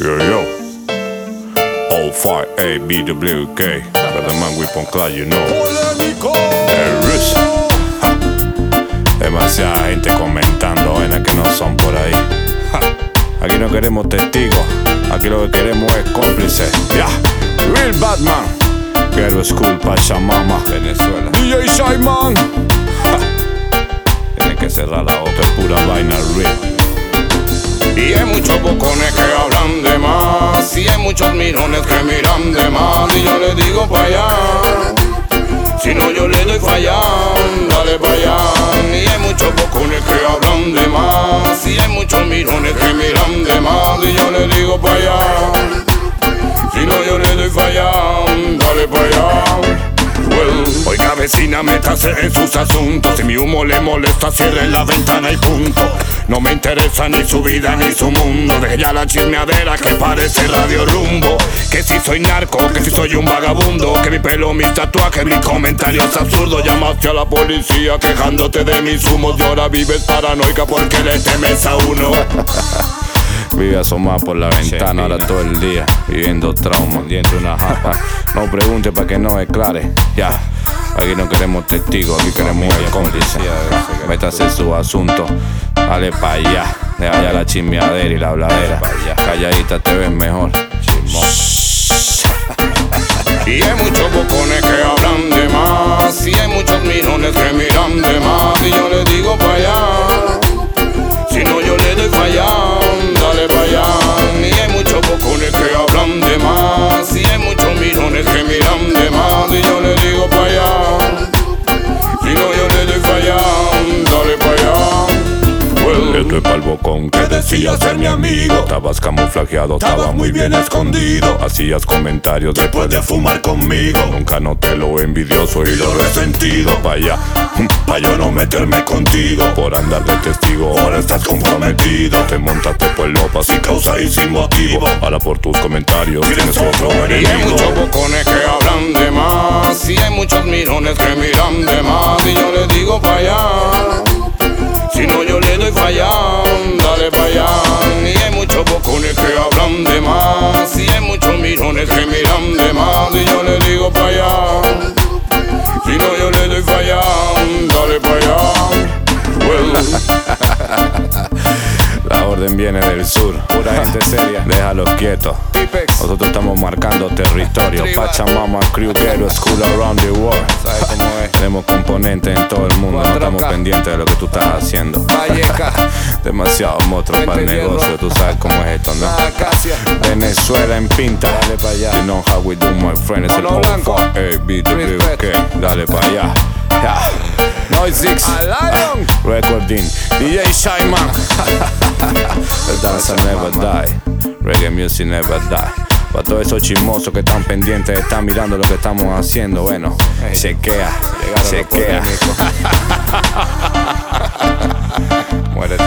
Yo, yo. All five A, B, W, K. Got the man class, you know. El Rus. Ja. Demasiada gente comentando vainas que no son por ahí. Ja. Aquí no queremos testigos. Aquí lo que queremos es cómplices. Ya. Real Batman. Ghetto School, Pachamama. Venezuela. DJ Shaiman. Tiene que cerrar la otra, es pura vaina real. Y hay muchos bocones que hablan de más Y hay muchos mirones que miran de más Y yo le digo pa' allá. Si no yo le doy falla Dale pa' allá Vecina, métase en sus asuntos. Si mi humo le molesta, cierre la ventana y punto. No me interesa ni su vida ni su mundo. Deje ya la chismeadera que parece radio rumbo. Que si soy narco, que si soy un vagabundo. Que mi pelo, mis tatuajes, mis comentarios absurdos. Llamaste a la policía quejándote de mis humos. Y ahora vives paranoica porque le temes a uno. Vive asomada por la ventana ahora todo el día, viviendo trauma, diente una japa. No pregunte para que no declare, ya. Aquí no queremos testigos, aquí queremos el cómplice. Métase su asunto, dale pa' allá. Deja ya la chismeadera y la habladera. Calladita te ves mejor. Y hay muchos bocones que hablan de más Y hay muchos mirones que miran de ser mi amigo. Estabas camuflajeado, estaba muy bien escondido. Hacías comentarios después de fumar conmigo. Nunca noté lo envidioso y lo resentido. Allá, pa' yo no meterme contigo. Por andar de testigo, ahora estás comprometido. Te montaste por lopa sin causa y sin motivo. Ahora por tus comentarios tienes otro Y hay enemigo. muchos bocones que hablan de más Y hay muchos mirones que miran de más Y yo le digo pa' allá Si no yo le doy falla Dale pa' orden viene del sur. Pura gente seria. Déjalos quietos. Nosotros estamos marcando territorio. Pachamama, Crew, Ghetto, School around the world. Tenemos componentes en todo el mundo. No estamos pendientes de lo que tú estás haciendo. Demasiado monstruo para el negocio. Tú sabes cómo es esto, ¿no? Venezuela en pinta. Dale para allá. You know how we do, my friend. Blanco. A, K. Dale para allá. Ya. Noise Six. Lion. Recording. DJ Shaiman. Dance never die. Reggae music never die. Para todos esos chismosos que están pendientes, están mirando lo que estamos haciendo, bueno, chequea, chequea. Muérete